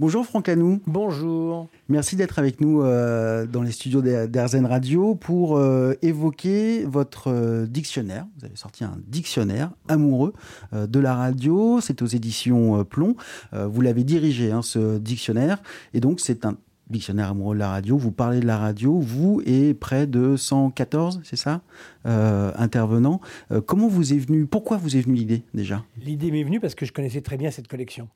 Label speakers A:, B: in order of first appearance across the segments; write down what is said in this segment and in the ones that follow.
A: Bonjour Franck Lanou.
B: Bonjour.
A: Merci d'être avec nous euh, dans les studios d'Airzen Radio pour euh, évoquer votre euh, dictionnaire. Vous avez sorti un dictionnaire amoureux de la radio. C'est aux éditions Plomb. vous l'avez dirigé, hein, ce dictionnaire. Et donc, c'est un dictionnaire amoureux de la radio. Vous parlez de la radio, vous et près de 114, c'est ça, intervenants. comment vous est venu, pourquoi vous est venue l'idée déjà?
B: L'idée m'est venue parce que je connaissais très bien cette collection.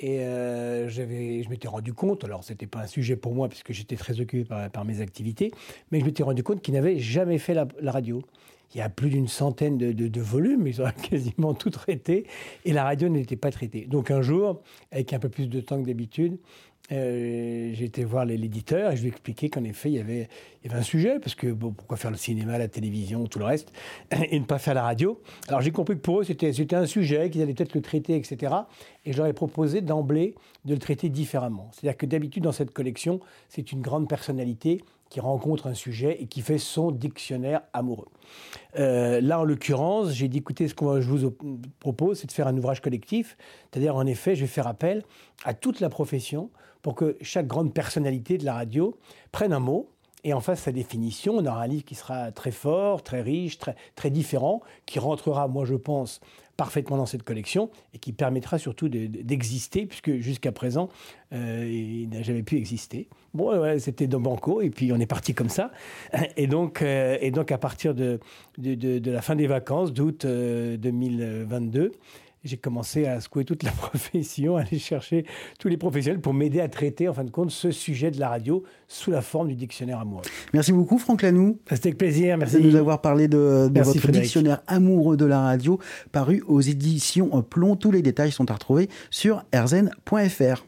B: Et euh, je m'étais rendu compte, alors ce n'était pas un sujet pour moi puisque j'étais très occupé par, mes activités, mais je m'étais rendu compte qu'ils n'avaient jamais fait la, radio. Il y a plus d'une centaine de, de, volumes, ils ont quasiment tout traité, et la radio n'était pas traitée. Donc un jour, avec un peu plus de temps que d'habitude, euh, j'ai été voir l'éditeur et je lui ai expliqué qu'en effet, il y, avait, un sujet, parce que pourquoi faire le cinéma, la télévision, tout le reste, et ne pas faire la radio Alors j'ai compris que pour eux, c'était un sujet, qu'ils allaient peut-être le traiter, etc. Et ai proposé d'emblée de le traiter différemment. C'est-à-dire que d'habitude, dans cette collection, c'est une grande personnalité qui rencontre un sujet et qui fait son dictionnaire amoureux. Euh, là, en l'occurrence, j'ai dit, écoutez, ce que je vous propose, c'est de faire un ouvrage collectif. C'est-à-dire, en effet, je vais faire appel à toute la profession pour que chaque grande personnalité de la radio prenne un mot et en fasse sa définition. On aura un livre qui sera très fort, très riche, très, très différent, qui rentrera, moi je pense, parfaitement dans cette collection et qui permettra surtout d'exister, puisque jusqu'à présent, euh, il n'a jamais pu exister. Bon, c'était dans Banco, et puis on est parti comme ça. Et donc, euh, et donc à partir de, de, de, la fin des vacances d'août 2022, euh, j'ai commencé à secouer toute la profession, à aller chercher tous les professionnels pour m'aider à traiter, en fin de compte, ce sujet de la radio sous la forme du dictionnaire amoureux.
A: Merci beaucoup, Franck Lanou.
B: C'était avec plaisir. Merci
A: de nous avoir parlé de, votre dictionnaire amoureux de la radio, paru aux éditions Plomb. Tous les détails sont à retrouver sur erzen.fr.